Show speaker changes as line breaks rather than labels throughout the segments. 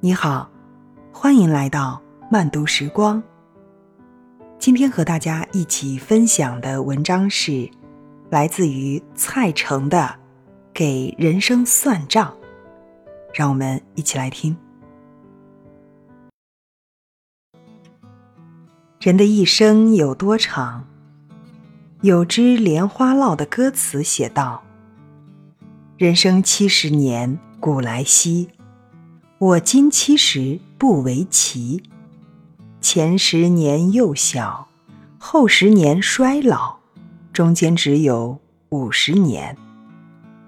你好，欢迎来到慢读时光。今天和大家一起分享的文章是来自于蔡成的《给人生算账》，让我们一起来听。人的一生有多长？有支莲花落的歌词写道：“人生七十年，古来稀。我今七十，不为奇。前十年幼小，后十年衰老，中间只有五十年，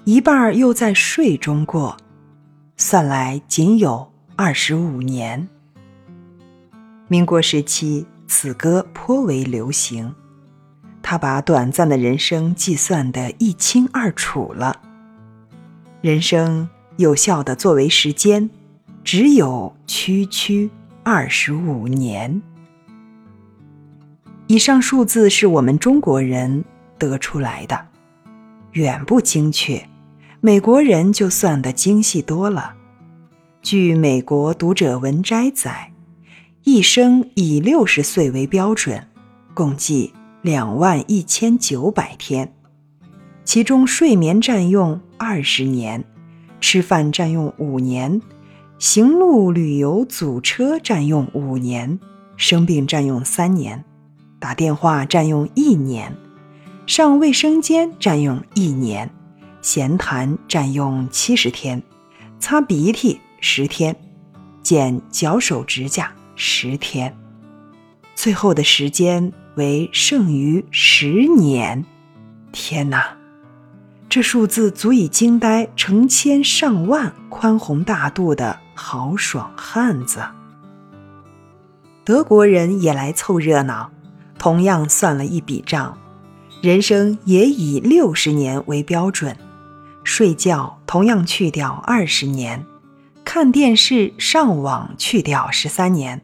一半又在睡中过，算来仅有二十五年。”民国时期，此歌颇为流行。他把短暂的人生计算得一清二楚了。人生有效的作为时间，只有区区二十五年。以上数字是我们中国人得出来的，远不精确，美国人就算得精细多了。据美国读者文摘载，一生以六十岁为标准，共计。两万一千九百天，其中睡眠占用二十年，吃饭占用五年，行路旅游组车占用五年，生病占用三年，打电话占用一年，上卫生间占用一年，闲谈占用七十天，擦鼻涕十天，剪脚手指甲十天，最后的时间。为剩余十年，天哪！这数字足以惊呆成千上万宽宏大度的豪爽汉子。德国人也来凑热闹，同样算了一笔账，人生也以六十年为标准，睡觉同样去掉二十年，看电视、上网去掉十三年。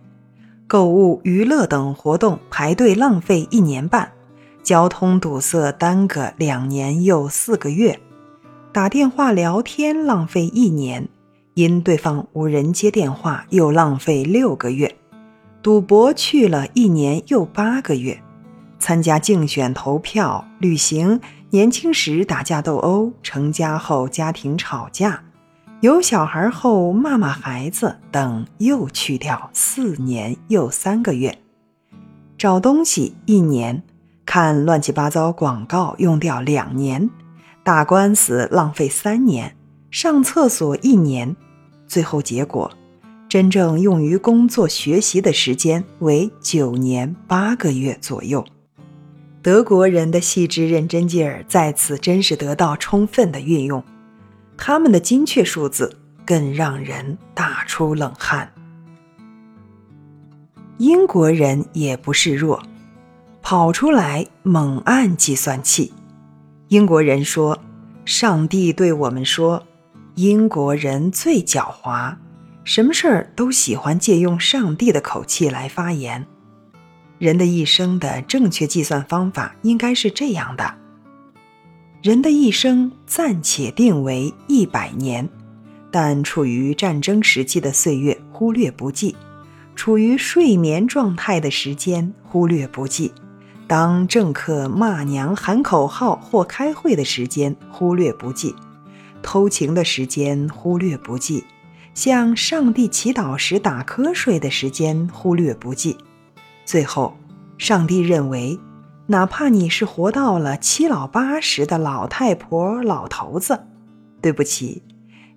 购物、娱乐等活动排队浪费一年半，交通堵塞耽搁两年又四个月，打电话聊天浪费一年，因对方无人接电话又浪费六个月，赌博去了一年又八个月，参加竞选投票、旅行，年轻时打架斗殴，成家后家庭吵架。有小孩后骂骂孩子等，又去掉四年又三个月；找东西一年，看乱七八糟广告用掉两年，打官司浪费三年，上厕所一年，最后结果，真正用于工作学习的时间为九年八个月左右。德国人的细致认真劲儿在此真是得到充分的运用。他们的精确数字更让人大出冷汗。英国人也不示弱，跑出来猛按计算器。英国人说：“上帝对我们说，英国人最狡猾，什么事儿都喜欢借用上帝的口气来发言。人的一生的正确计算方法应该是这样的。”人的一生暂且定为一百年，但处于战争时期的岁月忽略不计，处于睡眠状态的时间忽略不计，当政客骂娘喊口号或开会的时间忽略不计，偷情的时间忽略不计，向上帝祈祷时打瞌睡的时间忽略不计，最后，上帝认为。哪怕你是活到了七老八十的老太婆、老头子，对不起，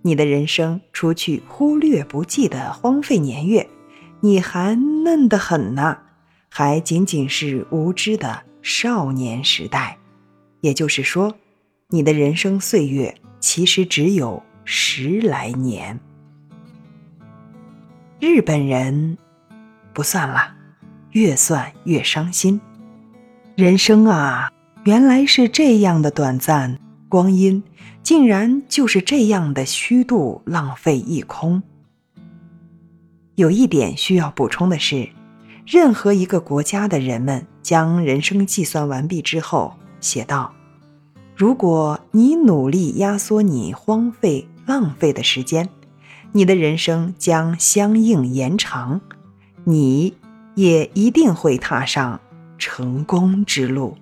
你的人生除去忽略不计的荒废年月，你还嫩得很呢，还仅仅是无知的少年时代。也就是说，你的人生岁月其实只有十来年。日本人不算了，越算越伤心。人生啊，原来是这样的短暂，光阴竟然就是这样的虚度，浪费一空。有一点需要补充的是，任何一个国家的人们将人生计算完毕之后，写道：“如果你努力压缩你荒废、浪费的时间，你的人生将相应延长，你也一定会踏上成功之路。